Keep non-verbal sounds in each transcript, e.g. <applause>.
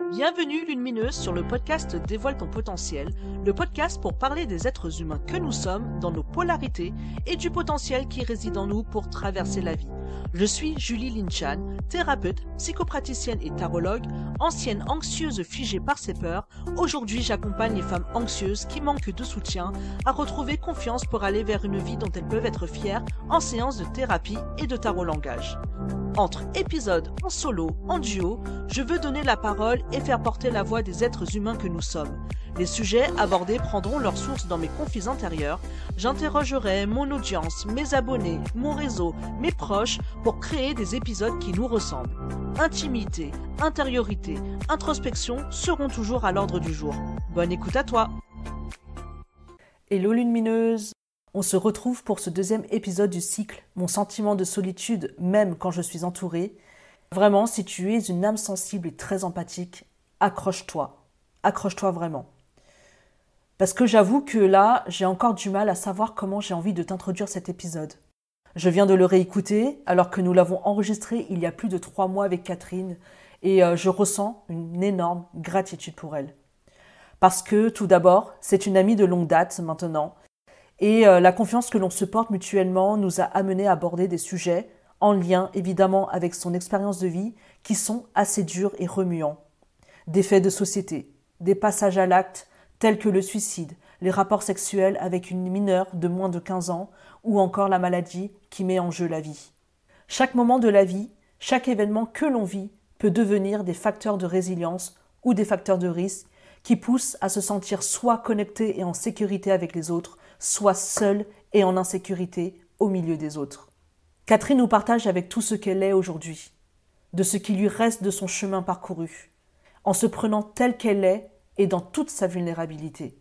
Bienvenue Lumineuse sur le podcast Dévoile ton potentiel, le podcast pour parler des êtres humains que nous sommes, dans nos polarités et du potentiel qui réside en nous pour traverser la vie. Je suis Julie Linchan, thérapeute, psychopraticienne et tarologue, ancienne anxieuse figée par ses peurs. Aujourd'hui, j'accompagne les femmes anxieuses qui manquent de soutien à retrouver confiance pour aller vers une vie dont elles peuvent être fières en séance de thérapie et de tarot langage. Entre épisodes en solo, en duo, je veux donner la parole et faire porter la voix des êtres humains que nous sommes. Les sujets abordés prendront leur source dans mes conflits intérieurs. J'interrogerai mon audience, mes abonnés, mon réseau, mes proches pour créer des épisodes qui nous ressemblent. Intimité, intériorité, introspection seront toujours à l'ordre du jour. Bonne écoute à toi. Hello lumineuse on se retrouve pour ce deuxième épisode du cycle Mon sentiment de solitude, même quand je suis entourée. Vraiment, si tu es une âme sensible et très empathique, accroche-toi. Accroche-toi vraiment. Parce que j'avoue que là, j'ai encore du mal à savoir comment j'ai envie de t'introduire cet épisode. Je viens de le réécouter alors que nous l'avons enregistré il y a plus de trois mois avec Catherine et euh, je ressens une énorme gratitude pour elle. Parce que tout d'abord, c'est une amie de longue date maintenant et euh, la confiance que l'on se porte mutuellement nous a amené à aborder des sujets, en lien évidemment avec son expérience de vie, qui sont assez durs et remuants. Des faits de société, des passages à l'acte tels que le suicide, les rapports sexuels avec une mineure de moins de 15 ans, ou encore la maladie qui met en jeu la vie. Chaque moment de la vie, chaque événement que l'on vit peut devenir des facteurs de résilience ou des facteurs de risque qui poussent à se sentir soit connecté et en sécurité avec les autres, soit seule et en insécurité au milieu des autres. Catherine nous partage avec tout ce qu'elle est aujourd'hui, de ce qui lui reste de son chemin parcouru, en se prenant telle qu'elle est et dans toute sa vulnérabilité.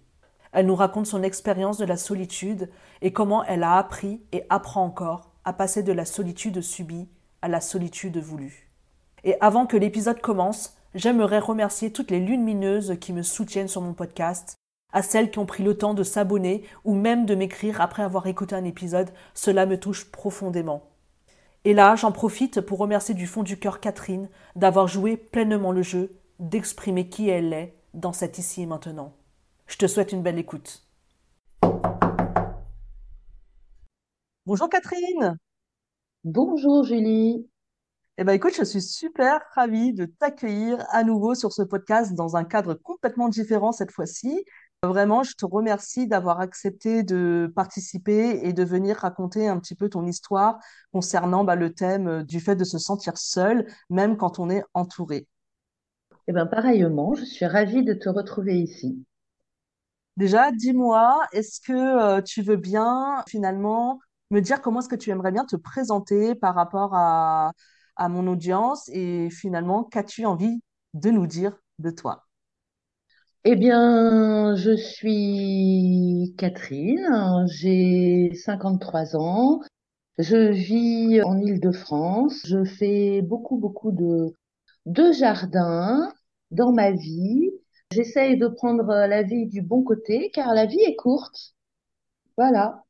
Elle nous raconte son expérience de la solitude et comment elle a appris et apprend encore à passer de la solitude subie à la solitude voulue. Et avant que l'épisode commence, j'aimerais remercier toutes les lumineuses qui me soutiennent sur mon podcast à celles qui ont pris le temps de s'abonner ou même de m'écrire après avoir écouté un épisode, cela me touche profondément. Et là, j'en profite pour remercier du fond du cœur Catherine d'avoir joué pleinement le jeu, d'exprimer qui elle est dans cet ici et maintenant. Je te souhaite une belle écoute. Bonjour Catherine. Bonjour Julie. Eh ben écoute, je suis super ravie de t'accueillir à nouveau sur ce podcast dans un cadre complètement différent cette fois-ci. Vraiment, je te remercie d'avoir accepté de participer et de venir raconter un petit peu ton histoire concernant bah, le thème euh, du fait de se sentir seul, même quand on est entouré. Eh bien, pareillement, je suis ravie de te retrouver ici. Déjà, dis-moi, est-ce que euh, tu veux bien finalement me dire comment est-ce que tu aimerais bien te présenter par rapport à, à mon audience et finalement, qu'as-tu envie de nous dire de toi? Eh bien, je suis Catherine, j'ai 53 ans, je vis en Île-de-France, je fais beaucoup, beaucoup de, de jardins dans ma vie. J'essaye de prendre la vie du bon côté car la vie est courte. Voilà.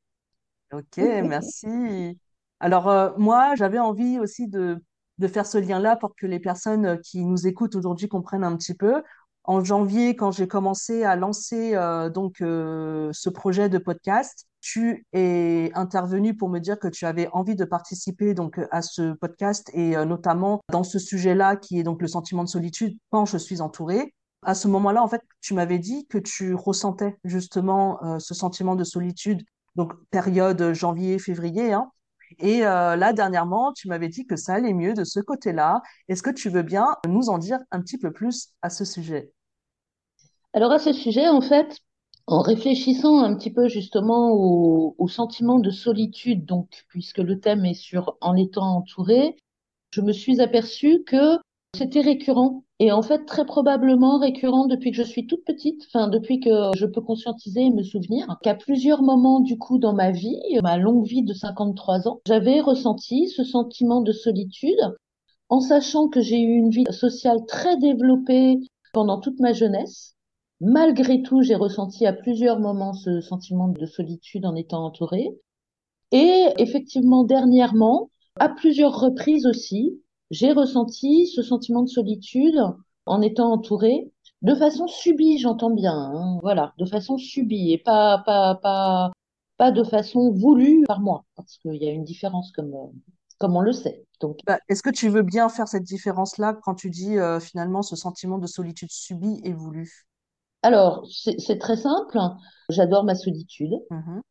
Ok, merci. Alors, euh, moi, j'avais envie aussi de, de faire ce lien-là pour que les personnes qui nous écoutent aujourd'hui comprennent un petit peu en janvier, quand j'ai commencé à lancer euh, donc euh, ce projet de podcast, tu es intervenu pour me dire que tu avais envie de participer donc à ce podcast et euh, notamment dans ce sujet-là qui est donc le sentiment de solitude quand je suis entourée. À ce moment-là, en fait, tu m'avais dit que tu ressentais justement ce sentiment de solitude, donc période janvier-février. Hein, et là, dernièrement, tu m'avais dit que ça allait mieux de ce côté-là. Est-ce que tu veux bien nous en dire un petit peu plus à ce sujet? Alors à ce sujet, en fait, en réfléchissant un petit peu justement au, au sentiment de solitude, donc puisque le thème est sur en étant entouré, je me suis aperçue que c'était récurrent et en fait très probablement récurrent depuis que je suis toute petite, enfin depuis que je peux conscientiser et me souvenir qu'à plusieurs moments du coup dans ma vie, ma longue vie de 53 ans, j'avais ressenti ce sentiment de solitude en sachant que j'ai eu une vie sociale très développée pendant toute ma jeunesse. Malgré tout, j'ai ressenti à plusieurs moments ce sentiment de solitude en étant entourée. Et effectivement, dernièrement, à plusieurs reprises aussi, j'ai ressenti ce sentiment de solitude en étant entourée, de façon subie, j'entends bien, hein, voilà, de façon subie et pas, pas, pas, pas de façon voulue par moi, parce qu'il y a une différence comme, euh, comme on le sait. Donc, Bah, est-ce que tu veux bien faire cette différence-là quand tu dis euh, finalement ce sentiment de solitude subie et voulu? alors, c'est très simple. J'adore ma solitude. Mhm,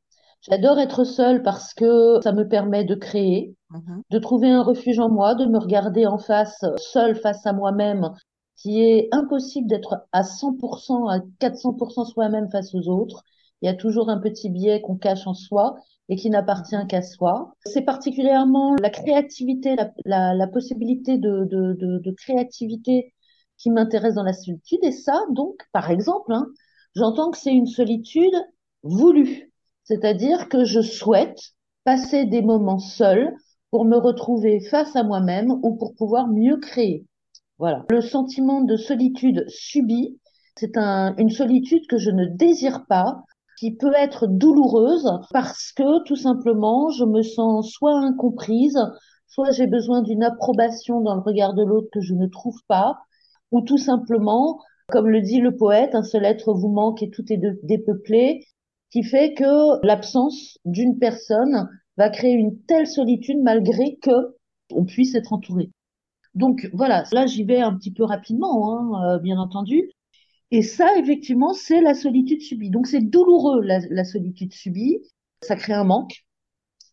J'adore être seule parce que ça me permet de créer, mhm, de trouver un refuge en moi, de me regarder en face, seule face à moi-même, qui est impossible d'être à 100%, à 400% soi-même face aux autres. Il y a toujours un petit biais qu'on cache en soi et qui n'appartient qu'à soi. C'est particulièrement la créativité, la, la- la possibilité de, de, de, de créativité qui m'intéresse dans la solitude. Et ça, donc, par exemple, hein, j'entends que c'est une solitude voulue. C'est-à-dire que je souhaite passer des moments seuls pour me retrouver face à moi-même ou pour pouvoir mieux créer. Voilà. Le sentiment de solitude subie, c'est un, une solitude que je ne désire pas, qui peut être douloureuse parce que tout simplement, je me sens soit incomprise, soit j'ai besoin d'une approbation dans le regard de l'autre que je ne trouve pas, ou tout simplement, comme le dit le poète, un seul être vous manque et tout est dépeuplé, qui fait que l'absence d'une personne va créer une telle solitude malgré que on puisse être entouré. Donc voilà, là j'y vais un petit peu rapidement, hein, euh, bien entendu. Et ça, effectivement, c'est la solitude subie. Donc c'est douloureux la, la solitude subie. Ça crée un manque.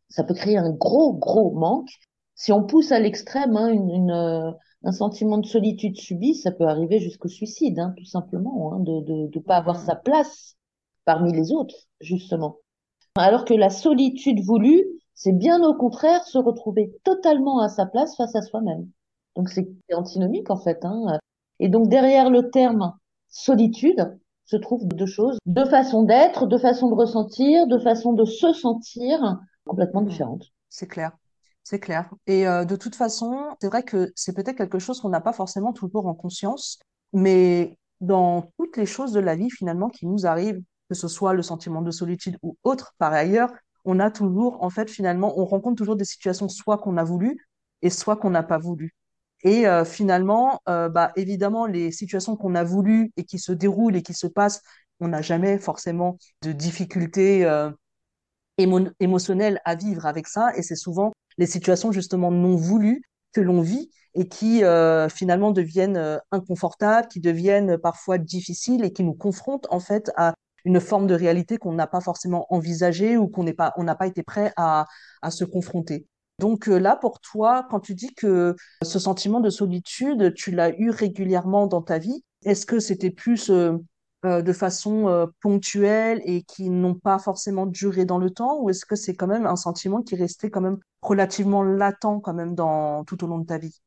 Ça peut créer un gros, gros manque. Si on pousse à l'extrême, hein, une, une, euh, un sentiment de solitude subie, ça peut arriver jusqu'au suicide, hein, tout simplement, hein, de de pas avoir sa mhm. place parmi les autres, justement. Alors que la solitude voulue, c'est bien au contraire se retrouver totalement à sa place face à soi-même. Donc c'est antinomique en fait. Hein. Et donc derrière le terme solitude se trouvent deux choses, deux façons d'être, deux façons de ressentir, deux façons de se sentir complètement différentes. C'est clair, c'est clair. Et euh, de toute façon, c'est vrai que c'est peut-être quelque chose qu'on n'a pas forcément toujours en conscience, mais dans toutes les choses de la vie finalement qui nous arrivent, que ce soit le sentiment de solitude ou autre, par ailleurs, on a toujours, en fait, finalement, on rencontre toujours des situations soit qu'on a voulu et soit qu'on n'a pas voulu. Et euh, finalement, euh, bah, évidemment, les situations qu'on a voulu et qui se déroulent et qui se passent, on n'a jamais forcément de difficultés. euh, émo- émotionnel à vivre avec ça. Et c'est souvent les situations justement non voulues que l'on vit et qui finalement deviennent inconfortables, qui deviennent parfois difficiles et qui nous confrontent en fait à une forme de réalité qu'on n'a pas forcément envisagée ou qu'on n'est pas, on n'a pas été prêt à, à se confronter. Donc euh, là, pour toi, quand tu dis que ce sentiment de solitude, tu l'as eu régulièrement dans ta vie, est-ce que c'était plus euh, euh, de façon euh, ponctuelle et qui n'ont pas forcément duré dans le temps, ou est-ce que c'est quand même un sentiment qui restait quand même relativement latent quand même dans tout au long de ta vie?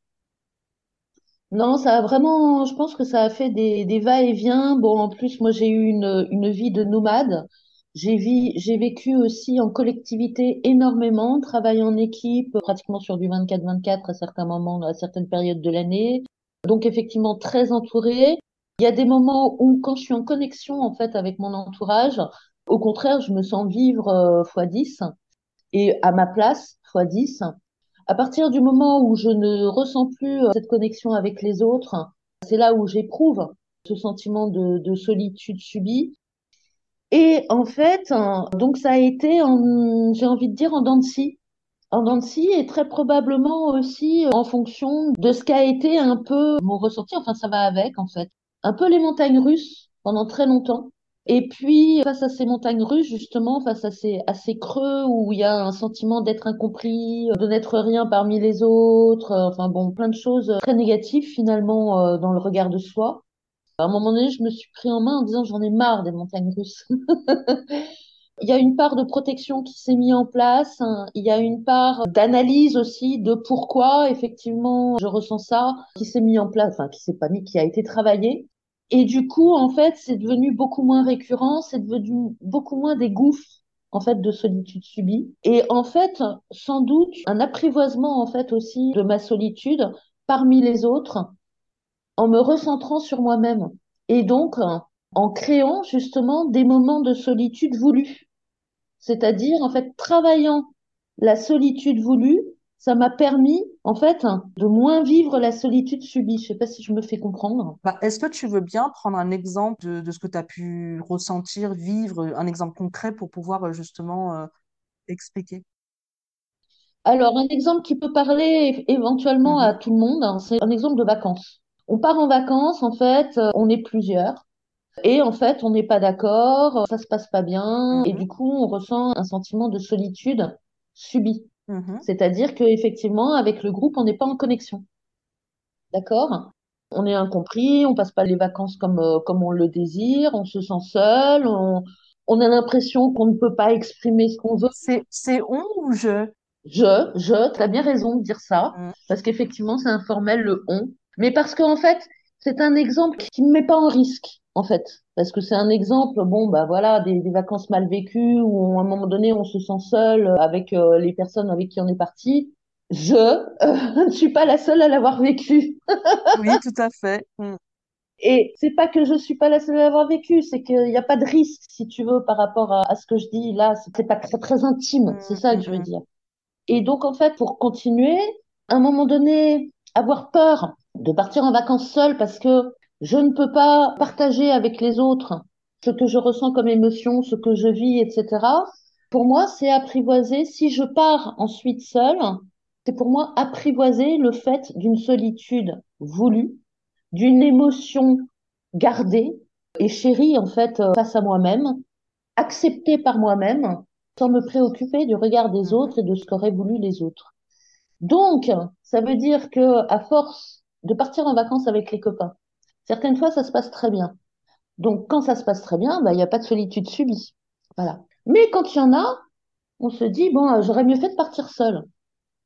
Non, ça a vraiment, je pense que ça a fait des, des va-et-vient. Bon, en plus, moi, j'ai eu une, une vie de nomade. J'ai j'ai vécu aussi en collectivité énormément, travaillé en équipe, pratiquement sur du 24-24 à certains moments, à certaines périodes de l'année. Donc, effectivement, très entourée. Il y a des moments où, quand je suis en connexion, en fait, avec mon entourage, au contraire, je me sens vivre euh, fois 10 et à ma place fois 10. À partir du moment où je ne ressens plus euh, cette connexion avec les autres, c'est là où j'éprouve ce sentiment de, de solitude subie. Et en fait, hein, donc ça a été, j'ai envie de dire, en scie. En scie et très probablement aussi en fonction de ce qu'a été un peu mon ressenti. Enfin, ça va avec, en fait. Un peu les montagnes russes pendant très longtemps. Et puis, face à ces montagnes russes, justement, face à ces, à ces creux où il y a un sentiment d'être incompris, de n'être rien parmi les autres, euh, enfin bon, plein de choses très négatives finalement euh, dans le regard de soi. À un moment donné, je me suis pris en main en disant j'en ai marre des montagnes russes. <laughs> Il y a une part de protection qui s'est mise en place. Il y a une part d'analyse aussi de pourquoi effectivement je ressens ça qui s'est mis en place, enfin qui s'est pas mis, qui a été travaillé. Et du coup, en fait, c'est devenu beaucoup moins récurrent, c'est devenu beaucoup moins des gouffres en fait de solitude subie. Et en fait, sans doute un apprivoisement en fait aussi de ma solitude parmi les autres en me recentrant sur moi-même. Et donc en créant justement des moments de solitude voulus. C'est-à-dire, en fait, travaillant la solitude voulue ça m'a permis, en fait, de moins vivre la solitude subie. Je sais pas si je me fais comprendre. Bah, est-ce que tu veux bien prendre un exemple de, de ce que tu as pu ressentir, vivre, un exemple concret pour pouvoir euh, justement euh, expliquer? Alors, un exemple qui peut parler éventuellement à Mhm, tout le monde, hein, c'est un exemple de vacances. On part en vacances, en fait, euh, on est plusieurs. Et en fait, on n'est pas d'accord, ça se passe pas bien, et mhm, du coup, on ressent un sentiment de solitude subie. Mhm, C'est-à-dire qu'effectivement, avec le groupe, on n'est pas en connexion. D'accord? On est incompris, on passe pas les vacances comme, euh, comme on le désire, on se sent seul, on, on a l'impression qu'on ne peut pas exprimer ce qu'on veut. C'est, on ou je? Je, je, tu as bien raison de dire ça, Mhm, parce qu'effectivement, c'est informel, le on. Mais parce qu'en fait, c'est un exemple qui ne me met pas en risque, en fait. Parce que c'est un exemple, bon, bah voilà, des, des vacances mal vécues où à un moment donné, on se sent seul avec euh, les personnes avec qui on est parti. Je euh, <laughs> ne suis pas la seule à l'avoir vécu. <laughs> Oui, tout à fait. Mhm, Et c'est pas que je suis pas la seule à l'avoir vécu, c'est qu'il n'y a pas de risque, si tu veux, par rapport à, à ce que je dis là. C'est pas très, très intime, c'est ça que je veux dire. Et donc, en fait, pour continuer, à un moment donné, avoir peur de partir en vacances seule parce que je ne peux pas partager avec les autres ce que je ressens comme émotion, ce que je vis, etc. Pour moi, c'est apprivoiser. Si je pars ensuite seule, c'est pour moi apprivoiser le fait d'une solitude voulue, d'une émotion gardée et chérie, en fait, euh, face à moi-même, acceptée par moi-même, sans me préoccuper du regard des autres et de ce qu'auraient voulu les autres. Donc, ça veut dire que à force de partir en vacances avec les copains, certaines fois, ça se passe très bien. Donc, quand ça se passe très bien, bah, il n'y a pas de solitude subie. Voilà. Mais quand il y en a, on se dit, bon, euh, j'aurais mieux fait de partir seule.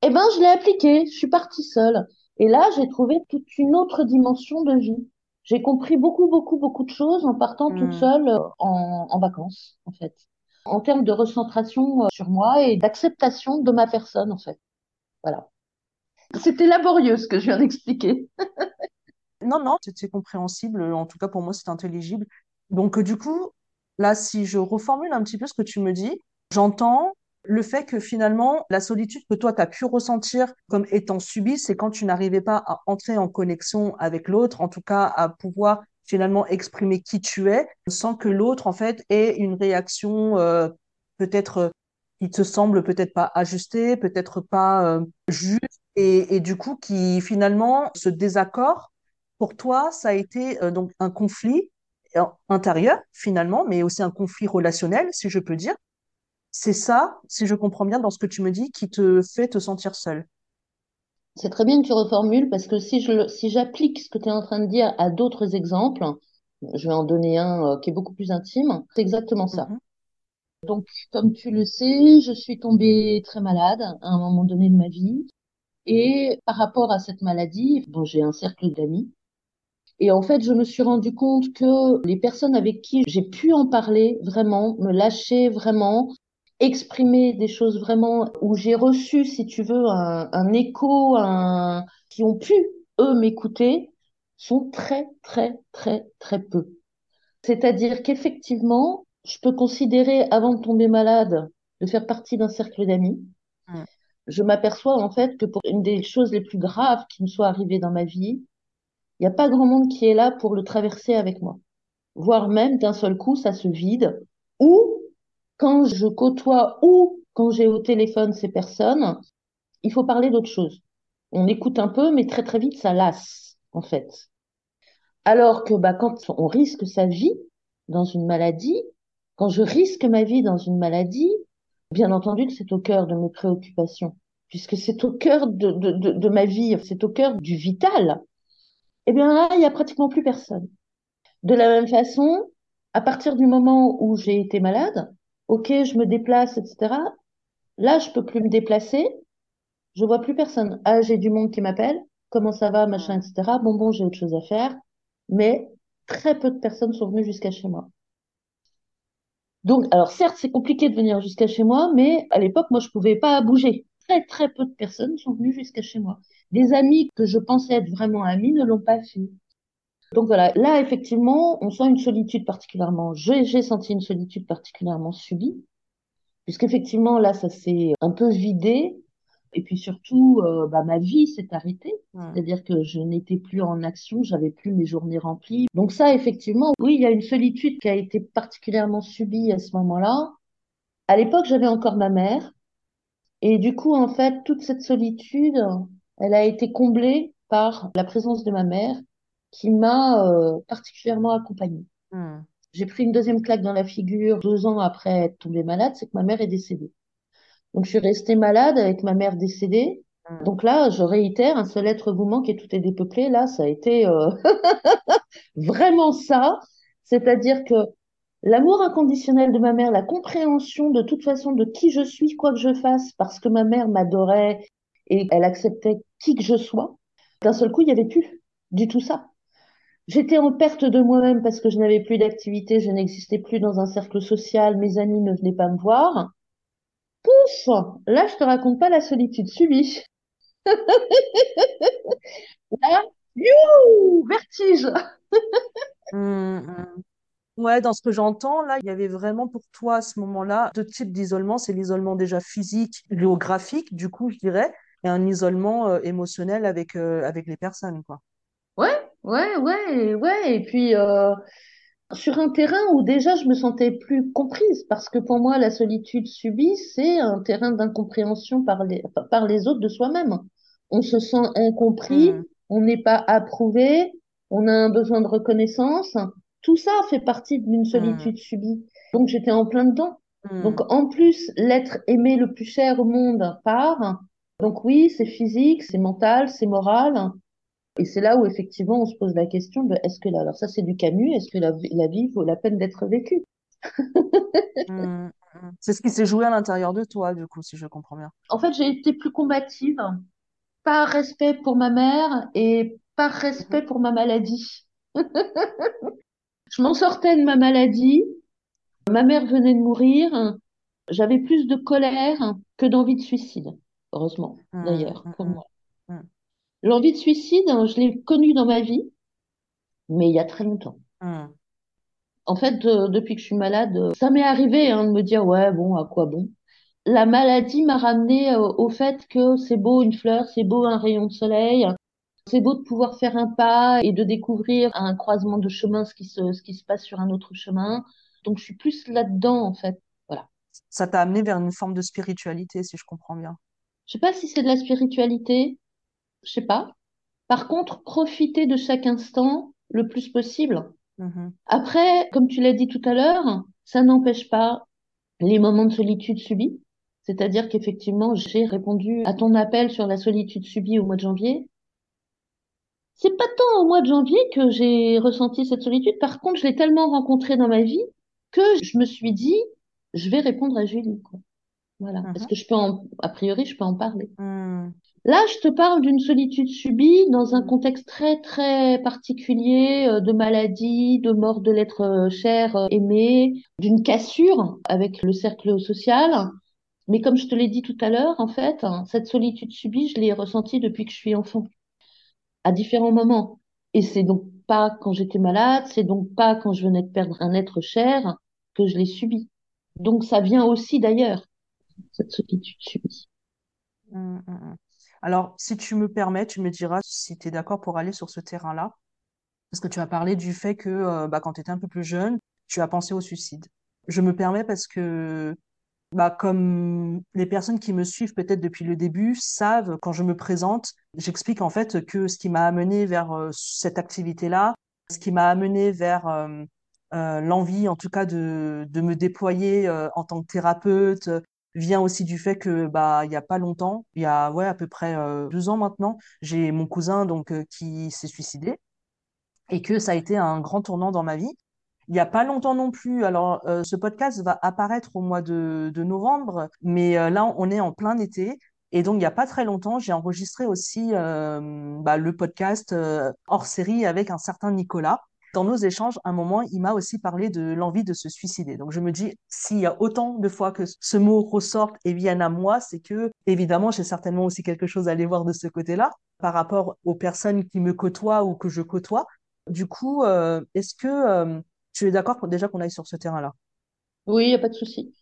Eh ben, je l'ai appliqué, je suis partie seule. Et là, j'ai trouvé toute une autre dimension de vie. J'ai compris beaucoup, beaucoup, beaucoup de choses en partant toute mhm. seule euh, en, en vacances, en fait. En termes de recentration euh, sur moi et d'acceptation de ma personne, en fait. Voilà. C'était laborieux ce que je viens d'expliquer. <laughs> Non, non, c'est c'est compréhensible. En tout cas, pour moi, c'est intelligible. Donc, euh, du coup, là, si je reformule un petit peu ce que tu me dis, j'entends le fait que finalement, la solitude que toi, tu as pu ressentir comme étant subie, c'est quand tu n'arrivais pas à entrer en connexion avec l'autre, en tout cas à pouvoir finalement exprimer qui tu es, sans que l'autre, en fait, ait une réaction euh, peut-être euh, qui te semble peut-être pas ajustée, peut-être pas juste, et, et du coup, qui finalement, ce désaccord pour toi, ça a été euh, donc un conflit euh, intérieur finalement, mais aussi un conflit relationnel, si je peux dire. C'est ça, si je comprends bien dans ce que tu me dis, qui te fait te sentir seule. C'est très bien que tu reformules parce que si je, si j'applique ce que tu es en train de dire à d'autres exemples, je vais en donner un euh, qui est beaucoup plus intime, c'est exactement ça. Mhm, Donc, comme tu le sais, je suis tombée très malade à un moment donné de ma vie. Et par rapport à cette maladie, bon, j'ai un cercle d'amis. Et en fait, je me suis rendu compte que les personnes avec qui j'ai pu en parler vraiment, me lâcher vraiment, exprimer des choses vraiment où j'ai reçu, si tu veux, un, un écho, un, qui ont pu, eux, m'écouter, sont très, très, très, très peu. C'est-à-dire qu'effectivement, je peux considérer, avant de tomber malade, de faire partie d'un cercle d'amis. mhm, Je m'aperçois en fait que pour une des choses les plus graves qui me soit arrivée dans ma vie, il n'y a pas grand monde qui est là pour le traverser avec moi. Voire même d'un seul coup, ça se vide. Ou quand je côtoie ou quand j'ai au téléphone ces personnes, il faut parler d'autre chose. On écoute un peu, mais très très vite, ça lasse, en fait. Alors que bah, quand on risque sa vie dans une maladie, quand je risque ma vie dans une maladie, bien entendu que c'est au cœur de mes préoccupations, puisque c'est au cœur de, de, ma vie, c'est au cœur du vital. Eh bien là, il n'y a pratiquement plus personne. De la même façon, à partir du moment où j'ai été malade, ok, je me déplace, etc. Là, je peux plus me déplacer, je vois plus personne. Ah, j'ai du monde qui m'appelle, comment ça va, machin, etc. Bon, bon, j'ai autre chose à faire, mais très peu de personnes sont venues jusqu'à chez moi. Donc, alors certes, c'est compliqué de venir jusqu'à chez moi, mais à l'époque, moi, je pouvais pas bouger. Très, très peu de personnes sont venues jusqu'à chez moi. Des amis que je pensais être vraiment amis ne l'ont pas fait. Donc voilà, là, effectivement, on sent une solitude particulièrement, j'ai senti une solitude particulièrement subie, puisqu'effectivement, là, ça s'est un peu vidé. Et puis surtout, euh, bah, ma vie s'est arrêtée. C'est-à-dire que je n'étais plus en action, j'avais plus mes journées remplies. Donc ça, effectivement, oui, il y a une solitude qui a été particulièrement subie à ce moment-là. À l'époque, j'avais encore ma mère. Et du coup, en fait, toute cette solitude, elle a été comblée par la présence de ma mère qui m'a euh, particulièrement accompagnée. Hmm. J'ai pris une deuxième claque dans la figure deux ans après être tombée malade, c'est que ma mère est décédée. Donc, je suis restée malade avec ma mère décédée. Hmm. Donc là, je réitère, un seul être vous manque et tout est dépeuplé. Là, ça a été euh, <laughs> vraiment ça. C'est-à-dire que l'amour inconditionnel de ma mère, la compréhension de toute façon de qui je suis, quoi que je fasse, parce que ma mère m'adorait et elle acceptait qui que je sois, d'un seul coup, il n'y avait plus du tout ça. J'étais en perte de moi-même parce que je n'avais plus d'activité, je n'existais plus dans un cercle social, mes amis ne venaient pas me voir. Pouf Là, je te raconte pas la solitude subie. <laughs> Là, Vertige Hmm, hmm. Ouais, dans ce que j'entends, là, il y avait vraiment pour toi à ce moment-là deux types d'isolement. C'est l'isolement déjà physique, géographique, du coup, je dirais, et un isolement euh, émotionnel avec, euh, avec les personnes, quoi. Ouais, ouais, ouais, ouais. Et puis, euh, sur un terrain où déjà je me sentais plus comprise, parce que pour moi, la solitude subie, c'est un terrain d'incompréhension par les, par les autres de soi-même. On se sent incompris, Hmm, on n'est pas approuvé, on a un besoin de reconnaissance. Tout ça fait partie d'une hmm, solitude subie. Donc, j'étais en plein dedans. Donc, hmm, en plus, l'être aimé le plus cher au monde part. Donc, oui, c'est physique, c'est mental, c'est moral. Et c'est là où effectivement on se pose la question de est-ce que là, alors ça c'est du Camus, est-ce que la, la vie vaut la peine d'être vécue? hmm, <laughs> hmm. C'est ce qui s'est joué à l'intérieur de toi, du coup, si je comprends bien. En fait, j'ai été plus combative, par respect pour ma mère et par respect pour ma maladie. <laughs> Je m'en sortais de ma maladie, ma mère venait de mourir, j'avais plus de colère que d'envie de suicide, heureusement hmm, d'ailleurs pour hmm, moi. hmm, L'envie de suicide, je l'ai connue dans ma vie, mais il y a très longtemps. En fait, de- depuis que je suis malade, euh, ça m'est arrivé hein, de me dire, ouais, bon, à quoi bon? La maladie m'a ramené euh, au fait que c'est beau une fleur, c'est beau un rayon de soleil, c'est beau de pouvoir faire un pas et de découvrir à un croisement de chemin ce qui se, ce qui se passe sur un autre chemin. Donc, je suis plus là-dedans, en fait. Voilà. Ça t'a amené vers une forme de spiritualité, si je comprends bien. Je sais pas si c'est de la spiritualité, je sais pas. Par contre, profiter de chaque instant le plus possible. Mhm, Après, comme tu l'as dit tout à l'heure, ça n'empêche pas les moments de solitude subis. C'est-à-dire qu'effectivement, j'ai répondu à ton appel sur la solitude subie au mois de janvier. C'est pas tant au mois de janvier que j'ai ressenti cette solitude. Par contre, je l'ai tellement rencontrée dans ma vie que je me suis dit, je vais répondre à Julie, quoi. Voilà. Parce mhm, que je peux en, a priori, je peux en parler. hmm, Là, je te parle d'une solitude subie dans un contexte très, très particulier euh, de maladie, de mort de l'être euh, cher, euh, aimé, d'une cassure avec le cercle social. Mais comme je te l'ai dit tout à l'heure, en fait, hein, cette solitude subie, je l'ai ressentie depuis que je suis enfant, à différents moments. Et c'est donc pas quand j'étais malade, c'est donc pas quand je venais de perdre un être cher que je l'ai subie. Donc ça vient aussi d'ailleurs, cette hmm, hmm, hmm. Alors, si tu me permets, tu me diras si tu es d'accord pour aller sur ce terrain-là. Parce que tu as parlé du fait que euh, bah, quand tu étais un peu plus jeune, tu as pensé au suicide. Je me permets parce que, bah, comme les personnes qui me suivent peut-être depuis le début savent, quand je me présente, j'explique en fait que ce qui m'a amené vers euh, cette activité-là, ce qui m'a amené vers euh, l'envie, en tout cas, de, de me déployer en tant que thérapeute, vient aussi du fait que, bah, il y a pas longtemps, il y a ouais à peu près euh, deux ans maintenant, j'ai mon cousin donc euh, qui s'est suicidé et que ça a été un grand tournant dans ma vie. Il n'y a pas longtemps non plus. Alors, euh, ce podcast va apparaître au mois de, novembre, mais là, on est en plein été. Et donc, il n'y a pas très longtemps, j'ai enregistré aussi bah, le podcast hors série avec un certain Nicolas. Dans nos échanges, à un moment, il m'a aussi parlé de l'envie de se suicider. Donc, je me dis, s'il y a autant de fois que ce mot ressorte et vienne à moi, c'est que, évidemment, j'ai certainement aussi quelque chose à aller voir de ce côté-là par rapport aux personnes qui me côtoient ou que je côtoie. Du coup, euh, est-ce que euh, tu es d'accord pour déjà qu'on aille sur ce terrain-là? Oui, il n'y a pas de souci.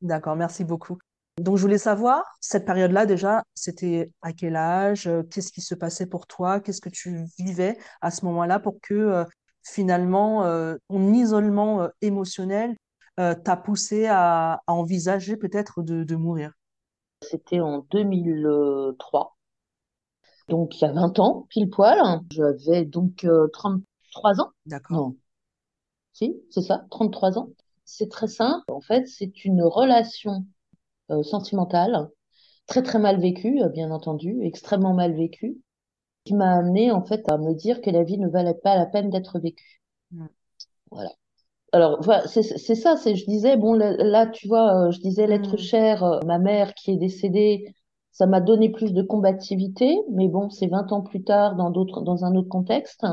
D'accord, merci beaucoup. Donc, je voulais savoir, cette période-là, déjà, c'était à quel âge? Qu'est-ce qui se passait pour toi? Qu'est-ce que tu vivais à ce moment-là pour que euh, finalement euh, ton isolement euh, émotionnel euh, t'a poussé à, à envisager peut-être de, de mourir? C'était en 2003, donc il y a 20 ans, pile poil. J'avais donc euh, 33 ans. D'accord. Non, si, c'est ça, 33 ans. C'est très simple. En fait, c'est une relation sentimentale, très très mal vécue, bien entendu, extrêmement mal vécue, qui m'a amené en fait à me dire que la vie ne valait pas la peine d'être vécue. Mm. Voilà. Alors, voilà, c'est ça, c'est je disais, bon, là, là, tu vois, euh, je disais l'être Mm. cher, euh, ma mère qui est décédée, ça m'a donné plus de combativité, mais bon, c'est 20 ans plus tard dans d'autres, dans un autre contexte.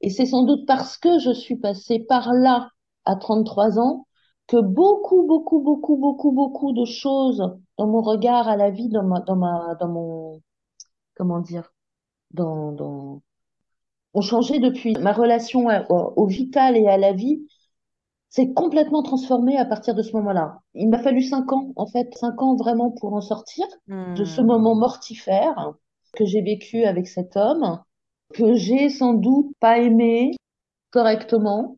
Et c'est sans doute parce que je suis passée par là à 33 ans que beaucoup, beaucoup, beaucoup, beaucoup, beaucoup de choses dans mon regard à la vie, dans ma, dans ma, dans mon, comment dire, dans, dans, ont changé depuis. Ma relation au, au vital et à la vie s'est complètement transformée à partir de ce moment-là. Il m'a fallu cinq ans, en fait, cinq ans vraiment pour en sortir de ce Mm. moment mortifère que j'ai vécu avec cet homme, que j'ai sans doute pas aimé correctement,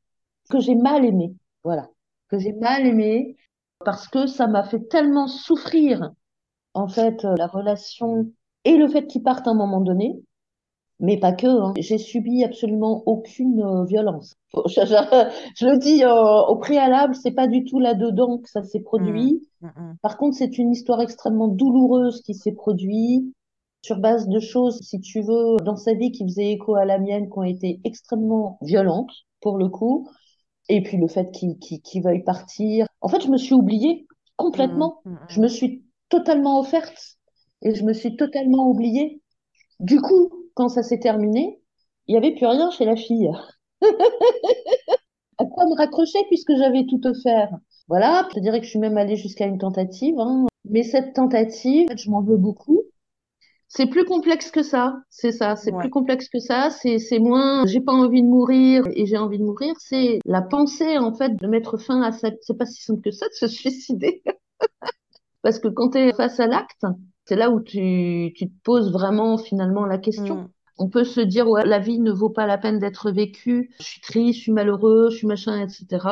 que j'ai mal aimé. Voilà. Que j'ai mal aimé parce que ça m'a fait tellement souffrir, en fait, la relation et le fait qu'il parte à un moment donné, mais pas que, hein. J'ai subi absolument aucune euh, violence. Je, <laughs> je- je le dis euh, au préalable, c'est pas du tout là-dedans que ça s'est produit. Mm, mm. Par contre, c'est une histoire extrêmement douloureuse qui s'est produite sur base de choses, si tu veux, dans sa vie qui faisaient écho à la mienne, qui ont été extrêmement violentes, pour le coup. Et puis le fait qu'il qu'il, qu'il veuille partir. En fait, je me suis oubliée complètement. Je me suis totalement offerte et je me suis totalement oubliée. Du coup, quand ça s'est terminé, il n'y avait plus rien chez la fille. <laughs> À quoi me raccrocher puisque j'avais tout offert? Voilà, je te dirais que je suis même allée jusqu'à une tentative, hein. Mais cette tentative, je m'en veux beaucoup. C'est plus complexe que ça, c'est ça, c'est plus complexe que ça, c'est c'est moins j'ai pas envie de mourir et j'ai envie de mourir, c'est la pensée en fait de mettre fin à ça, c'est pas si simple que ça de se <laughs> suicider parce que quand tu es face à l'acte, c'est là où tu tu te poses vraiment finalement la question. Mm. On peut se dire ouais, la vie ne vaut pas la peine d'être vécue, je suis triste, je suis malheureux, je suis machin, etc.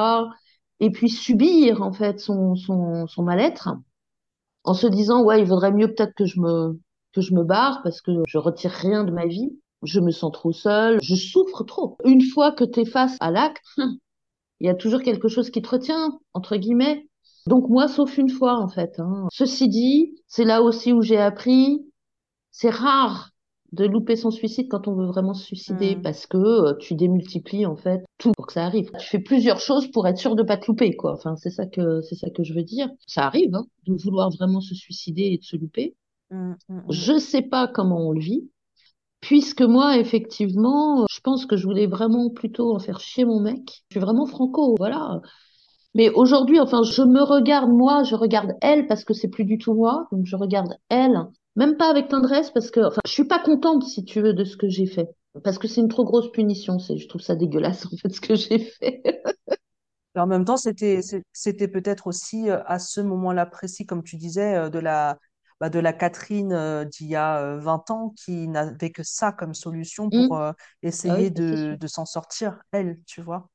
Et puis subir en fait son son son mal-être en se disant ouais, il vaudrait mieux peut-être que je me que je me barre parce que je retire rien de ma vie, je me sens trop seule, je souffre trop. Une fois que tu es face à l'acte, <laughs> il y a toujours quelque chose qui te retient entre guillemets. Donc moi, sauf une fois en fait. hein. Ceci dit, c'est là aussi où j'ai appris, c'est rare de louper son suicide quand on veut vraiment se suicider Mm. parce que euh, tu démultiplies en fait tout pour que ça arrive. Tu fais plusieurs choses pour être sûr de pas te louper quoi. Enfin, c'est ça que c'est ça que je veux dire. Ça arrive hein, de vouloir vraiment se suicider et de se louper. Mm, mm, mm. Je sais pas comment on le vit, puisque moi, effectivement, je pense que je voulais vraiment plutôt en faire chier mon mec. Je suis vraiment franco, voilà. Mais aujourd'hui, enfin, je me regarde moi, je regarde elle parce que c'est plus du tout moi, donc je regarde elle, même pas avec tendresse parce que, enfin, je suis pas contente si tu veux de ce que j'ai fait, parce que c'est une trop grosse punition. C'est, je trouve ça dégueulasse en fait ce que j'ai fait. <laughs> En même temps, c'était c'était peut-être aussi euh, à ce moment-là précis, comme tu disais, euh, de la bah, de la Catherine euh, d'il y a euh, 20 ans qui n'avait que ça comme solution pour Hum, euh, Ah essayer oui, de s'en sortir, elle, tu vois.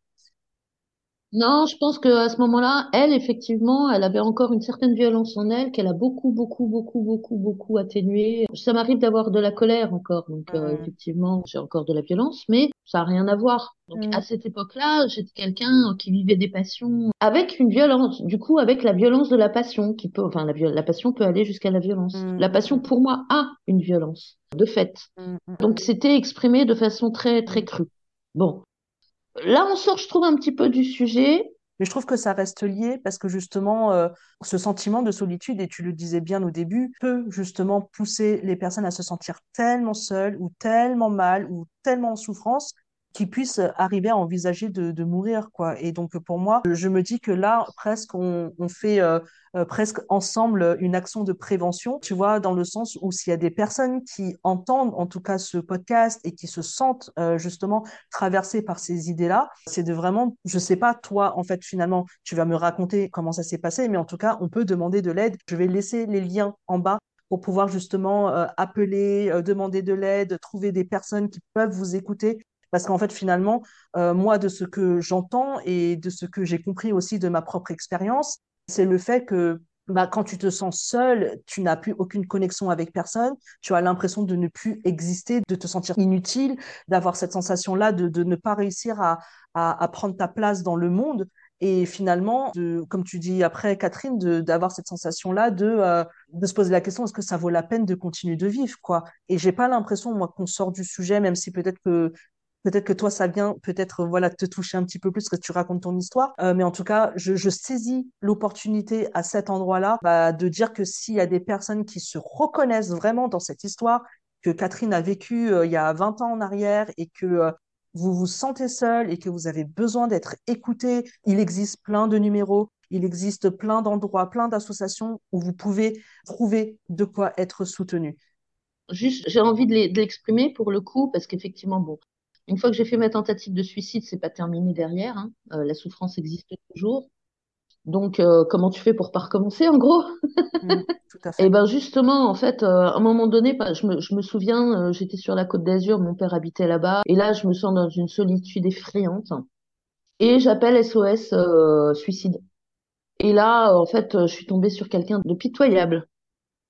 Non, je pense qu'à ce moment-là, elle, effectivement, elle avait encore une certaine violence en elle qu'elle a beaucoup, beaucoup, beaucoup, beaucoup, beaucoup atténuée. Ça m'arrive d'avoir de la colère encore, donc euh, Mm, effectivement, j'ai encore de la violence, mais ça n'a rien à voir. Donc à mm, cette époque-là, j'étais quelqu'un qui vivait des passions avec une violence, du coup, avec la violence de la passion, qui peut, enfin, la, la passion peut aller jusqu'à la violence. mm, La passion, pour moi, a une violence, de fait. Donc c'était exprimé de façon très, très crue. Bon. Là, on sort, je trouve, un petit peu du sujet. Mais je trouve que ça reste lié parce que justement, euh, ce sentiment de solitude, et tu le disais bien au début, peut justement pousser les personnes à se sentir tellement seules ou tellement mal ou tellement en souffrance qui puissent arriver à envisager de, mourir, quoi. Et donc, pour moi, je me dis que là, presque, on, fait euh, euh, presque ensemble une action de prévention, tu vois, dans le sens où s'il y a des personnes qui entendent, en tout cas, ce podcast et qui se sentent euh, justement traversées par ces idées-là, c'est de vraiment, je sais pas, toi, en fait, finalement, tu vas me raconter comment ça s'est passé, mais en tout cas, on peut demander de l'aide. Je vais laisser les liens en bas pour pouvoir justement euh, appeler, euh, demander de l'aide, trouver des personnes qui peuvent vous écouter parce qu'en fait, finalement, euh, moi, de ce que j'entends et de ce que j'ai compris aussi de ma propre expérience, c'est le fait que bah, quand tu te sens seul, tu n'as plus aucune connexion avec personne, tu as l'impression de ne plus exister, de te sentir inutile, d'avoir cette sensation-là de, ne pas réussir à, prendre ta place dans le monde. Et finalement, comme tu dis après, Catherine, d'avoir cette sensation-là de, euh, de se poser la question est-ce que ça vaut la peine de continuer de vivre, quoi? Et j'ai pas l'impression, moi, qu'on sort du sujet, même si peut-être que Peut-être que toi, ça vient peut-être voilà te toucher un petit peu plus que tu racontes ton histoire. Euh, mais en tout cas, je, je saisis l'opportunité à cet endroit-là bah, de dire que s'il y a des personnes qui se reconnaissent vraiment dans cette histoire que Catherine a vécue euh, il y a 20 ans en arrière et que euh, vous vous sentez seul et que vous avez besoin d'être écouté, il existe plein de numéros, il existe plein d'endroits, plein d'associations où vous pouvez trouver de quoi être soutenu. Juste, j'ai envie de l'exprimer pour le coup, parce qu'effectivement, bon, une fois que j'ai fait ma tentative de suicide, c'est pas terminé derrière. Hein. Euh, la souffrance existe toujours. Donc, euh, comment tu fais pour pas recommencer, en gros? Mmh, tout à <laughs> fait. Et ben justement, en fait, euh, à un moment donné, je me, je me souviens, euh, j'étais sur la Côte d'Azur, mon père habitait là-bas, et là, je me sens dans une solitude effrayante, et j'appelle SOS euh, suicide. Et là, en fait, je suis tombée sur quelqu'un de pitoyable.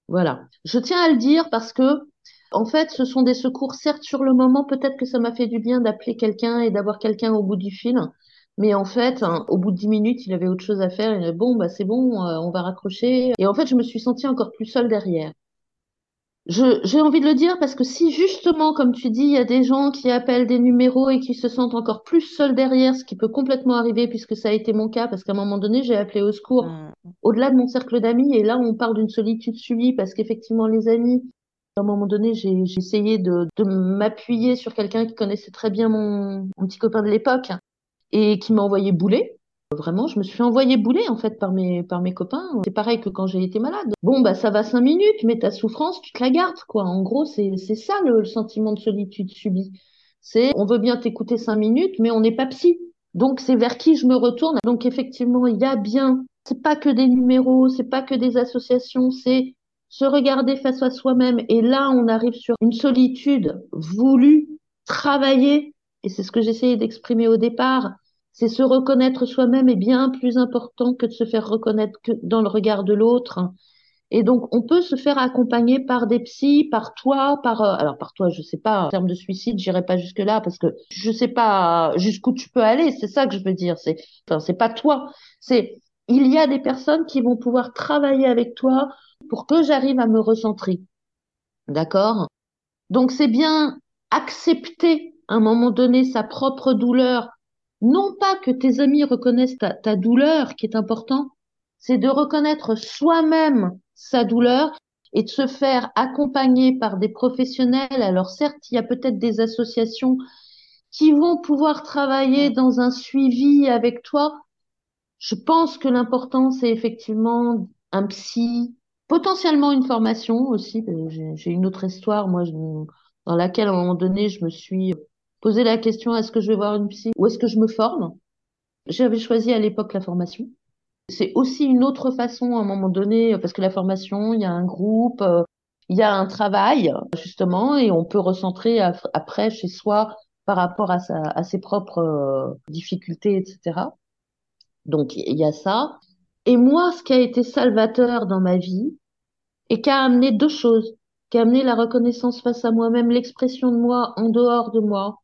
Voilà. Je tiens à le dire parce que en fait, ce sont des secours, certes, sur le moment, peut-être que ça m'a fait du bien d'appeler quelqu'un et d'avoir quelqu'un au bout du fil. Mais en fait, hein, au bout de dix minutes, il avait autre chose à faire. Il bon, bah, c'est bon, euh, on va raccrocher. Et en fait, je me suis sentie encore plus seule derrière. Je, j'ai envie de le dire parce que si justement, comme tu dis, il y a des gens qui appellent des numéros et qui se sentent encore plus seuls derrière, ce qui peut complètement arriver puisque ça a été mon cas, parce qu'à un moment donné, j'ai appelé au secours mmh. au-delà de mon cercle d'amis et là, on parle d'une solitude subie parce qu'effectivement, les amis, à un moment donné, j'ai essayé de, m'appuyer sur quelqu'un qui connaissait très bien mon, petit copain de l'époque et qui m'a envoyé bouler. Vraiment, je me suis envoyé bouler en fait par mes par mes copains. C'est pareil que quand j'ai été malade. Bon bah ça va cinq minutes, mais ta souffrance tu te la gardes quoi. En gros c'est c'est ça le, le, sentiment de solitude subie. C'est on veut bien t'écouter cinq minutes, mais on n'est pas psy. Donc c'est vers qui je me retourne. Donc effectivement il y a bien. C'est pas que des numéros, c'est pas que des associations, c'est se regarder face à soi-même. Et là, on arrive sur une solitude voulue, travaillée, et c'est ce que j'essayais d'exprimer au départ, c'est se reconnaître soi-même est bien plus important que de se faire reconnaître dans le regard de l'autre. Et donc, on peut se faire accompagner par des psys, par toi, par euh, alors par toi, je sais pas en termes de suicide, j'irai pas jusque là parce que je sais pas jusqu'où tu peux aller. C'est ça que je veux dire. C'est enfin, c'est pas toi. C'est il y a des personnes qui vont pouvoir travailler avec toi pour que j'arrive à me recentrer. D'accord? Donc c'est bien accepter à un moment donné sa propre douleur. Non pas que tes amis reconnaissent ta, douleur, qui est important, c'est de reconnaître soi-même sa douleur et de se faire accompagner par des professionnels. Alors certes, il y a peut-être des associations qui vont pouvoir travailler dans un suivi avec toi. Je pense que l'important, c'est effectivement un psy, potentiellement une formation aussi. J'ai une autre histoire, moi, dans laquelle, à un moment donné, je me suis posé la question est-ce que je vais voir une psy ou est-ce que je me forme? J'avais choisi à l'époque la formation. C'est aussi une autre façon, à un moment donné, parce que la formation, il y a un groupe, il y a un travail, justement, et on peut recentrer après chez soi par rapport à, sa, à ses propres difficultés, etc. Donc, il y a ça. Et moi, ce qui a été salvateur dans ma vie, et qui a amené deux choses, qui a amené la reconnaissance face à moi-même, l'expression de moi en dehors de moi,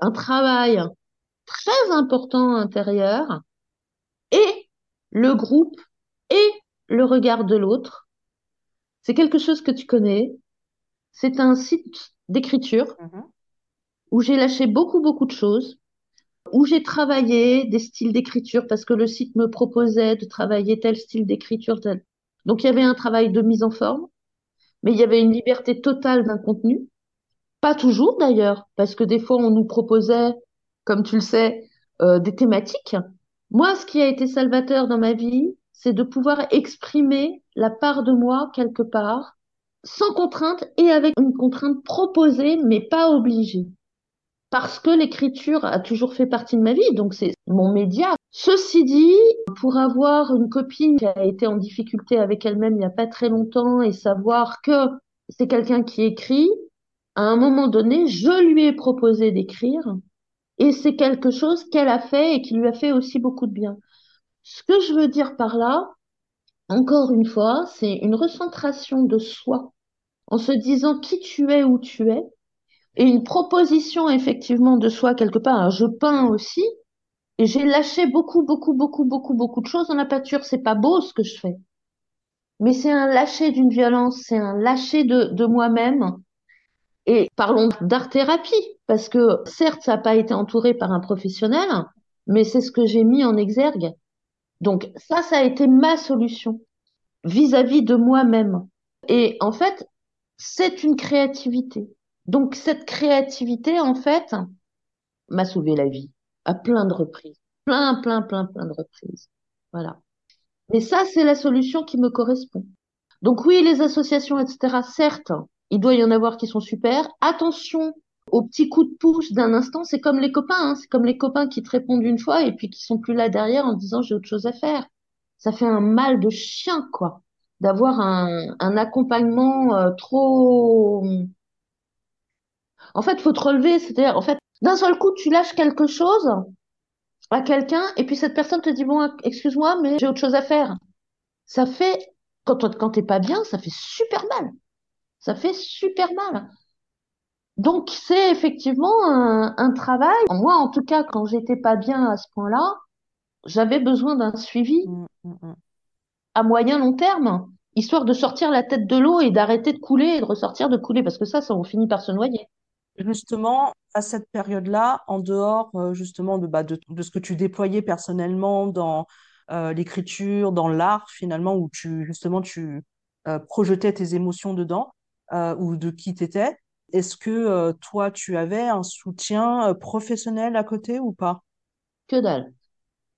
un travail très important intérieur et le groupe et le regard de l'autre. C'est quelque chose que tu connais. C'est un site d'écriture mm-hmm. où j'ai lâché beaucoup, beaucoup de choses, où j'ai travaillé des styles d'écriture parce que le site me proposait de travailler tel style d'écriture, tel. Donc il y avait un travail de mise en forme, mais il y avait une liberté totale d'un contenu. Pas toujours d'ailleurs, parce que des fois on nous proposait comme tu le sais, euh, des thématiques. Moi, ce qui a été salvateur dans ma vie, c'est de pouvoir exprimer la part de moi quelque part, sans contrainte et avec une contrainte proposée, mais pas obligée. Parce que l'écriture a toujours fait partie de ma vie, donc c'est mon média. Ceci dit, pour avoir une copine qui a été en difficulté avec elle-même il n'y a pas très longtemps et savoir que c'est quelqu'un qui écrit, à un moment donné, je lui ai proposé d'écrire et c'est quelque chose qu'elle a fait et qui lui a fait aussi beaucoup de bien. Ce que je veux dire par là, encore une fois, c'est une recentration de soi en se disant qui tu es, où tu es, et une proposition effectivement de soi quelque part. je peins aussi, et j'ai lâché beaucoup, beaucoup, beaucoup, beaucoup, beaucoup de choses dans la peinture. C'est pas beau ce que je fais, mais c'est un lâcher d'une violence, c'est un lâcher de, de moi-même. Et parlons d'art-thérapie, parce que certes, ça n'a pas été entouré par un professionnel, mais c'est ce que j'ai mis en exergue. Donc ça, ça a été ma solution vis-à-vis de moi-même. Et en fait, c'est une créativité. Donc cette créativité, en fait, m'a sauvé la vie à plein de reprises. Plein, plein, plein, plein de reprises. Voilà. Mais ça, c'est la solution qui me correspond. Donc oui, les associations, etc., certes, il doit y en avoir qui sont super. Attention aux petits coups de pouce d'un instant, c'est comme les copains, hein. c'est comme les copains qui te répondent une fois et puis qui sont plus là derrière en disant j'ai autre chose à faire. Ça fait un mal de chien, quoi, d'avoir un, accompagnement euh, trop. En fait, faut te relever, c'est-à-dire, en fait, d'un seul coup, tu lâches quelque chose à quelqu'un et puis cette personne te dit bon, excuse-moi, mais j'ai autre chose à faire. Ça fait quand quand t'es pas bien, ça fait super mal. Ça fait super mal. Donc c'est effectivement un, travail. Moi, en tout cas, quand j'étais pas bien à ce point-là, j'avais besoin d'un suivi mmh, mmh, mmh. à moyen long terme, histoire de sortir la tête de l'eau et d'arrêter de couler et de ressortir de couler, parce que ça, ça on finit par se noyer. Justement, à cette période-là, en dehors euh, justement de, bah, de, ce que tu déployais personnellement dans euh, l'écriture, dans l'art finalement, où tu justement tu euh, projetais tes émotions dedans, ou de qui tu étais, est-ce que toi, tu avais un soutien professionnel à côté ou pas? Que dalle,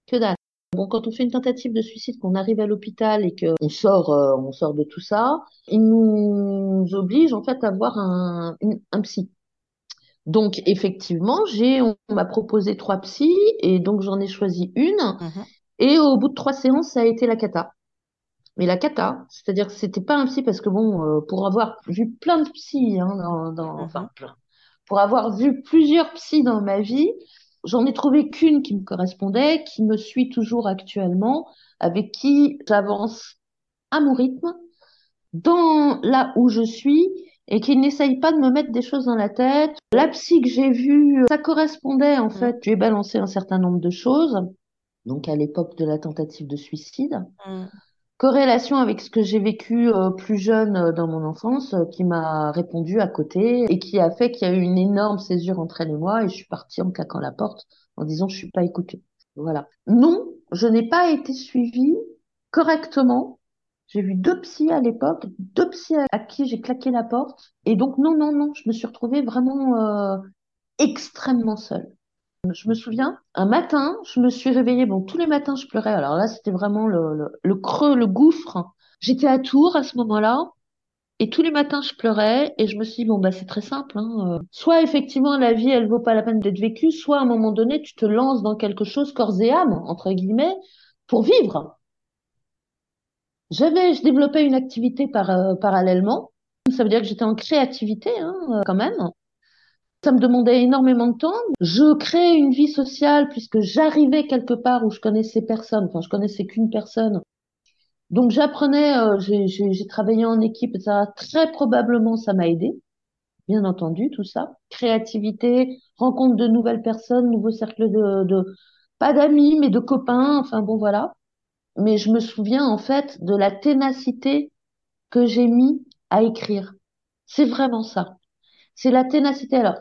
que dalle. Bon, quand on fait une tentative de suicide, qu'on arrive à l'hôpital et qu'on sort, on sort de tout ça, il nous oblige en fait à avoir un, un psy. Donc effectivement, j'ai, on m'a proposé trois psys et donc j'en ai choisi une. Mmh et au bout de trois séances, ça a été la cata mais la cata, c'est-à-dire que c'était pas un psy parce que bon, euh, pour avoir vu plein de psys, hein, dans, dans, mhm. enfin pour avoir vu plusieurs psys dans ma vie, j'en ai trouvé qu'une qui me correspondait, qui me suit toujours actuellement, avec qui j'avance à mon rythme, dans là où je suis, et qui n'essaye pas de me mettre des choses dans la tête. La psy que j'ai vue, ça correspondait en mhm. fait. Je lui ai balancé un certain nombre de choses, donc à l'époque de la tentative de suicide. Mhm corrélation avec ce que j'ai vécu euh, plus jeune euh, dans mon enfance, euh, qui m'a répondu à côté et qui a fait qu'il y a eu une énorme césure entre elle et moi et je suis partie en claquant la porte en disant je suis pas écoutée. Voilà. Non, je n'ai pas été suivie correctement. J'ai vu deux psys à l'époque, deux psys à qui j'ai claqué la porte et donc non non non, je me suis retrouvée vraiment extrêmement seule. Je me souviens, un matin, je me suis réveillée. Bon, tous les matins, je pleurais. Alors là, c'était vraiment le, creux, le gouffre. J'étais à Tours à ce moment-là. Et tous les matins, je pleurais et je me suis dit, bon, bah, c'est très simple. Hein. Soit effectivement, la vie, elle vaut pas la peine d'être vécue, soit à un moment donné, tu te lances dans quelque chose corps et âme, entre guillemets, pour vivre. J'avais, je développais une activité par, euh, parallèlement. Ça veut dire que j'étais en créativité, hein, quand même. Ça me demandait énormément de temps. Je créais une vie sociale puisque j'arrivais quelque part où je connaissais personne. Enfin, je connaissais qu'une personne. Donc, j'apprenais, euh, j'ai travaillé en équipe, ça Très probablement, ça m'a aidé. Bien entendu, tout ça. Créativité, rencontre de nouvelles personnes, nouveau cercle de pas d'amis, mais de copains. Enfin, bon, voilà. Mais je me souviens, en fait, de la ténacité que j'ai mis à écrire. C'est vraiment ça c'est la ténacité. Alors,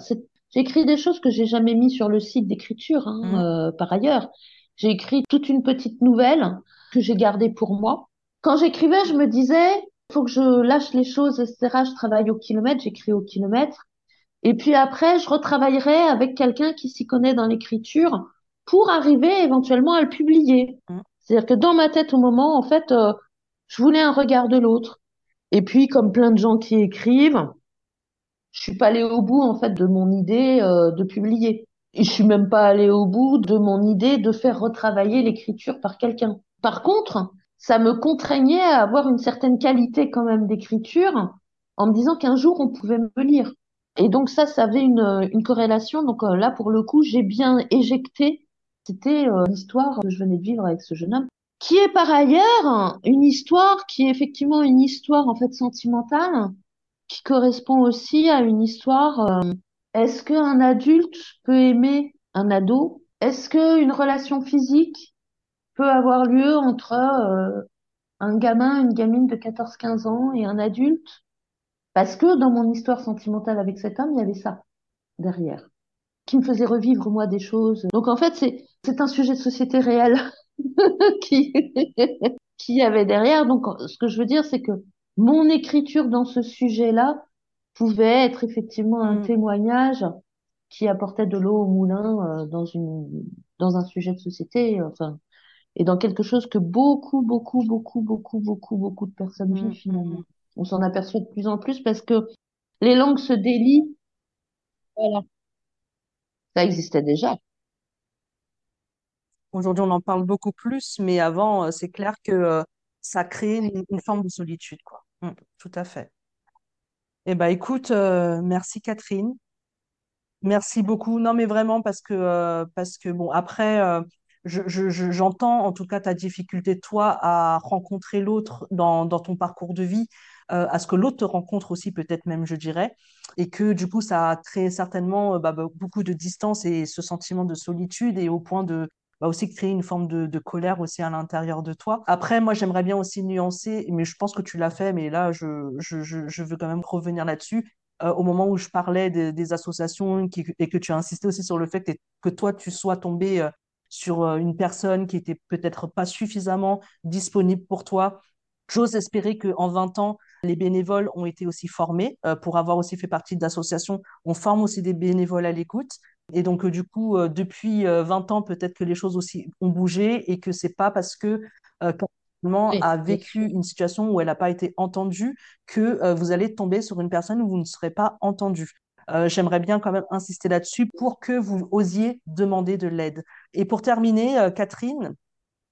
j'écris des choses que j'ai jamais mis sur le site d'écriture, hein, mmh. euh, par ailleurs. J'ai écrit toute une petite nouvelle que j'ai gardée pour moi. Quand j'écrivais, je me disais, il faut que je lâche les choses, etc. Je travaille au kilomètre, j'écris au kilomètre. Et puis après, je retravaillerai avec quelqu'un qui s'y connaît dans l'écriture pour arriver éventuellement à le publier. Mm. C'est-à-dire que dans ma tête, au moment, en fait, euh, je voulais un regard de l'autre. Et puis, comme plein de gens qui écrivent, je suis pas allée au bout, en fait, de mon idée euh, de publier. Et je suis même pas allée au bout de mon idée de faire retravailler l'écriture par quelqu'un. Par contre, ça me contraignait à avoir une certaine qualité quand même d'écriture en me disant qu'un jour on pouvait me lire. Et donc ça, ça avait une, une corrélation. Donc euh, là, pour le coup, j'ai bien éjecté. C'était euh, l'histoire que je venais de vivre avec ce jeune homme, qui est par ailleurs une histoire qui est effectivement une histoire en fait sentimentale, qui correspond aussi à une histoire. euh, est-ce qu'un adulte peut aimer un ado? Est-ce qu'une relation physique peut avoir lieu entre euh, un gamin, une gamine de 14-15 ans et un adulte? Parce que dans mon histoire sentimentale avec cet homme, il y avait ça derrière, qui me faisait revivre moi des choses. Donc en fait, c'est c'est un sujet de société réel <laughs> qui <laughs> qui y avait derrière. Donc ce que je veux dire, c'est que mon écriture dans ce sujet-là pouvait être effectivement un Mm. témoignage qui apportait de l'eau au moulin euh, dans une dans un sujet de société, enfin, et dans quelque chose que beaucoup, beaucoup, beaucoup, beaucoup, beaucoup, beaucoup de personnes Mm, vivent mm, finalement. On s'en aperçoit de plus en plus parce que les langues se délient. Voilà. Ça existait déjà. Aujourd'hui, on en parle beaucoup plus, mais avant, euh, c'est clair que euh, ça crée une, forme de solitude, quoi. Mm, tout à fait. Eh ben, écoute, euh, merci Catherine. Merci beaucoup. Non, mais vraiment, parce que, parce que bon, après, je, je- je- j'entends en tout cas ta difficulté, toi, à rencontrer l'autre dans, ton parcours de vie, euh, à ce que l'autre te rencontre aussi, peut-être même, je dirais, et que du coup, ça a créé certainement euh, bah, beaucoup de distance et ce sentiment de solitude, et au point de bah, aussi créer une forme de, colère aussi à l'intérieur de toi. Après, moi, j'aimerais bien aussi nuancer, mais je pense que tu l'as fait, mais là, je, veux quand même revenir là-dessus euh, au moment où je parlais des, associations et que tu as insisté aussi sur le fait que, toi, tu sois tombé sur euh, une personne qui était peut-être pas suffisamment disponible pour toi. J'ose espérer qu'en 20 ans, les bénévoles ont été aussi formés euh, pour avoir aussi fait partie d'associations. On forme aussi des bénévoles à l'écoute. Et donc, euh, du coup, euh, depuis euh, 20 ans, peut-être que les choses aussi ont bougé et que c'est pas parce que quelqu'un Oui, a vécu une situation où elle n'a pas été entendue que vous allez tomber sur une personne où vous ne serez pas entendu. Euh, j'aimerais bien quand même insister là-dessus pour que vous osiez demander de l'aide. Et pour terminer, euh, Catherine,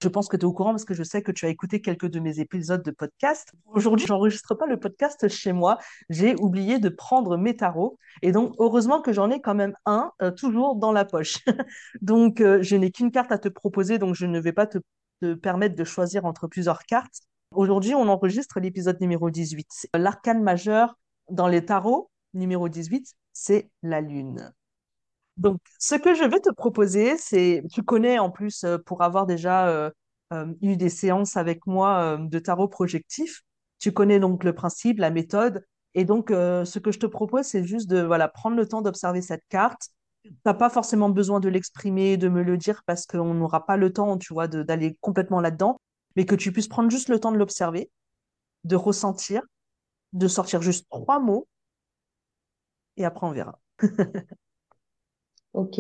je pense que tu es au courant parce que je sais que tu as écouté quelques de mes épisodes de podcast. Aujourd'hui, j'enregistre pas le podcast chez moi. J'ai oublié de prendre mes tarots. Et donc, heureusement que j'en ai quand même un euh, toujours dans la poche. <laughs> Donc, je n'ai qu'une carte à te proposer, donc je ne vais pas te, te permettre de choisir entre plusieurs cartes. Aujourd'hui, on enregistre l'épisode numéro 18. L'arcane majeur dans les tarots, numéro 18, c'est la lune. Donc, ce que je vais te proposer, c'est, tu connais en plus, euh, pour avoir déjà euh, euh, eu des séances avec moi de tarot projectif, tu connais donc le principe, la méthode. Et donc, ce que je te propose, c'est juste de voilà, prendre le temps d'observer cette carte. T'as pas forcément besoin de l'exprimer, de me le dire, parce qu'on n'aura pas le temps, tu vois, d'aller complètement là-dedans, mais que tu puisses prendre juste le temps de l'observer, de ressentir, de sortir juste trois mots, et après on verra. <laughs> Ok.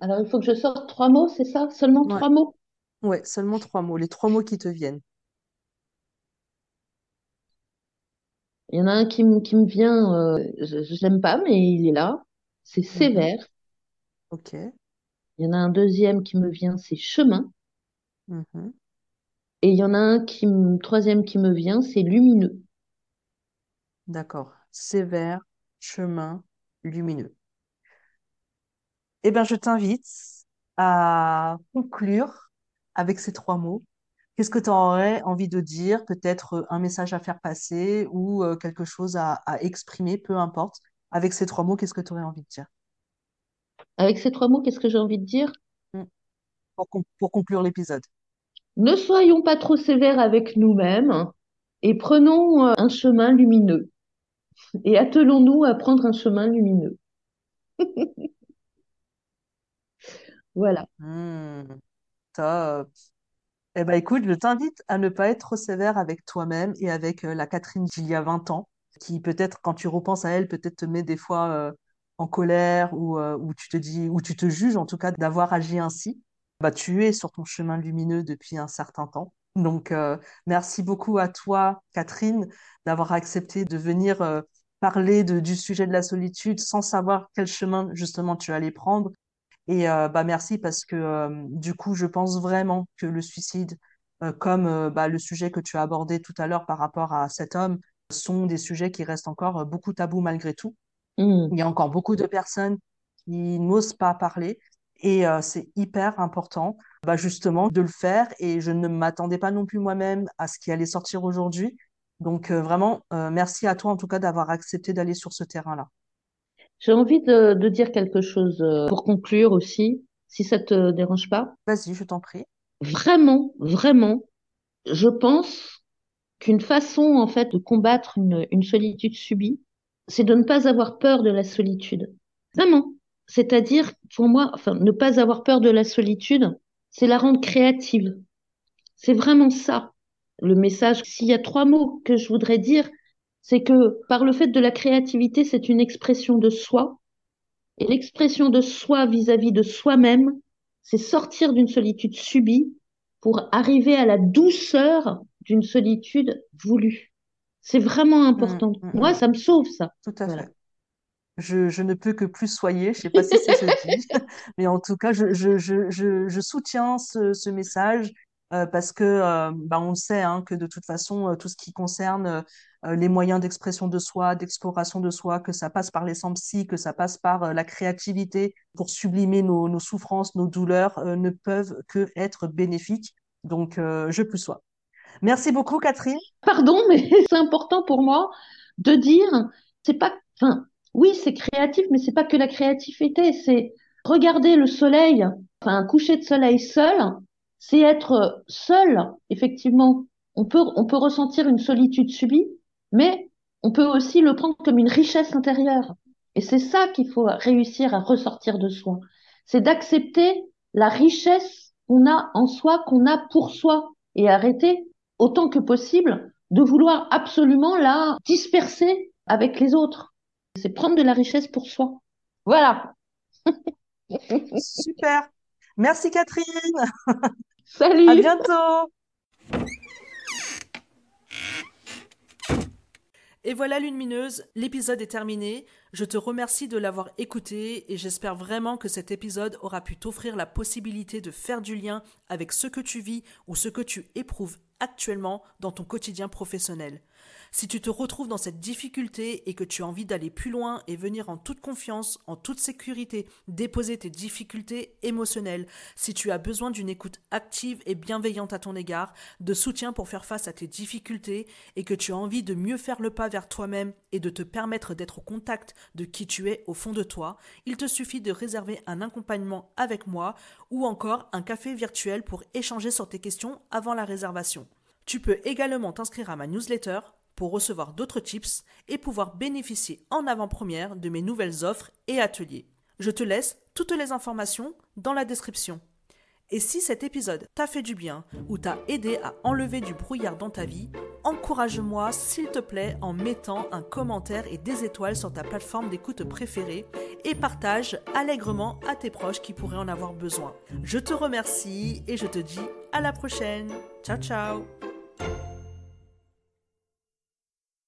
Alors, il faut que je sorte trois mots, c'est ça? Seulement Ouais, trois mots? ouais, seulement trois mots, les trois mots qui te viennent. Il y en a un qui me, qui me vient, euh, je, je l'aime pas, mais il est là. C'est Mhm. sévère. Ok. Il y en a un deuxième qui me vient, c'est chemin. Mhm. Et il y en a un qui me, troisième qui me vient, c'est lumineux. D'accord. Sévère, chemin, lumineux. Eh bien, je t'invite à conclure avec ces trois mots. Qu'est-ce que tu aurais envie de dire? Peut-être euh, un message à faire passer ou euh, quelque chose à, à exprimer, peu importe. Avec ces trois mots, qu'est-ce que tu aurais envie de dire? Avec ces trois mots, qu'est-ce que j'ai envie de dire? Mm. Pour conclure l'épisode. Ne soyons pas trop sévères avec nous-mêmes et prenons euh, un chemin lumineux. Et attelons-nous à prendre un chemin lumineux. <laughs> Voilà. Hmm. Top. Eh ben, écoute, je t'invite à ne pas être trop sévère avec toi-même et avec euh, la Catherine d'il y a 20 ans, qui peut-être, quand tu repenses à elle, peut-être te met des fois euh, en colère ou où tu te dis, ou tu te juges en tout cas d'avoir agi ainsi. Bah, tu es sur ton chemin lumineux depuis un certain temps. Donc, merci beaucoup à toi, Catherine, d'avoir accepté de venir parler de, du sujet de la solitude sans savoir quel chemin justement tu allais prendre. Et euh, bah merci parce que euh, du coup, je pense vraiment que le suicide, euh, comme bah, le sujet que tu as abordé tout à l'heure par rapport à cet homme, sont des sujets qui restent encore beaucoup tabous malgré tout. Mmh. Il y a encore beaucoup de personnes qui n'osent pas parler et c'est hyper important bah, justement de le faire et je ne m'attendais pas non plus moi-même à ce qui allait sortir aujourd'hui donc euh, vraiment, euh, merci à toi en tout cas d'avoir accepté d'aller sur ce terrain-là. J'ai envie de, dire quelque chose euh, pour conclure aussi, si ça te dérange pas. Vas-y, je t'en prie. Vraiment, vraiment, je pense qu'une façon en fait de combattre une, une solitude subie, c'est de ne pas avoir peur de la solitude. Vraiment. C'est-à-dire, pour moi, enfin, ne pas avoir peur de la solitude, c'est la rendre créative. C'est vraiment ça le message, s'il y a trois mots que je voudrais dire, c'est que par le fait de la créativité, c'est une expression de soi. Et l'expression de soi vis-à-vis de soi-même, c'est sortir d'une solitude subie pour arriver à la douceur d'une solitude voulue. C'est vraiment important. Mmh, mmh, Moi, mmh. ça me sauve, ça. Tout à fait. Je, ne peux que plus soyer, je ne sais pas si c'est ce que dis, <laughs> mais en tout cas, je, soutiens ce, message euh, parce que euh, bah, on sait hein, que de toute façon, euh, tout ce qui concerne les moyens d'expression de soi, d'exploration de soi, que ça passe par les psy, que ça passe par la créativité pour sublimer nos, nos souffrances, nos douleurs, ne peuvent que être bénéfiques. Donc, je plus sois. Merci beaucoup, Catherine. Pardon, mais <laughs> c'est important pour moi de dire, c'est pas, enfin, oui, c'est créatif, mais c'est pas que la créativité, c'est regarder le soleil, enfin, un coucher de soleil seul, c'est être seul, effectivement. On peut, on peut ressentir une solitude subie, mais on peut aussi le prendre comme une richesse intérieure. Et c'est ça qu'il faut réussir à ressortir de soi. C'est d'accepter la richesse qu'on a en soi, qu'on a pour soi, et arrêter autant que possible de vouloir absolument la disperser avec les autres. C'est prendre de la richesse pour soi. Voilà. <laughs> Super. Merci Catherine. <laughs> Salut. À bientôt. Et voilà Lune Mineuse, l'épisode est terminé. Je te remercie de l'avoir écouté et j'espère vraiment que cet épisode aura pu t'offrir la possibilité de faire du lien avec ce que tu vis ou ce que tu éprouves actuellement dans ton quotidien professionnel. Si tu te retrouves dans cette difficulté et que tu as envie d'aller plus loin et venir en toute confiance, en toute sécurité, déposer tes difficultés émotionnelles, si tu as besoin d'une écoute active et bienveillante à ton égard, de soutien pour faire face à tes difficultés et que tu as envie de mieux faire le pas vers toi-même et de te permettre d'être au contact de qui tu es au fond de toi, il te suffit de réserver un accompagnement avec moi ou encore un café virtuel pour échanger sur tes questions avant la réservation. Tu peux également t'inscrire à ma newsletter pour recevoir d'autres tips et pouvoir bénéficier en avant-première de mes nouvelles offres et ateliers. Je te laisse toutes les informations dans la description. Et si cet épisode t'a fait du bien ou t'a aidé à enlever du brouillard dans ta vie, encourage-moi s'il te plaît en mettant un commentaire et des étoiles sur ta plateforme d'écoute préférée et partage allègrement à tes proches qui pourraient en avoir besoin. Je te remercie et je te dis à la prochaine. Ciao ciao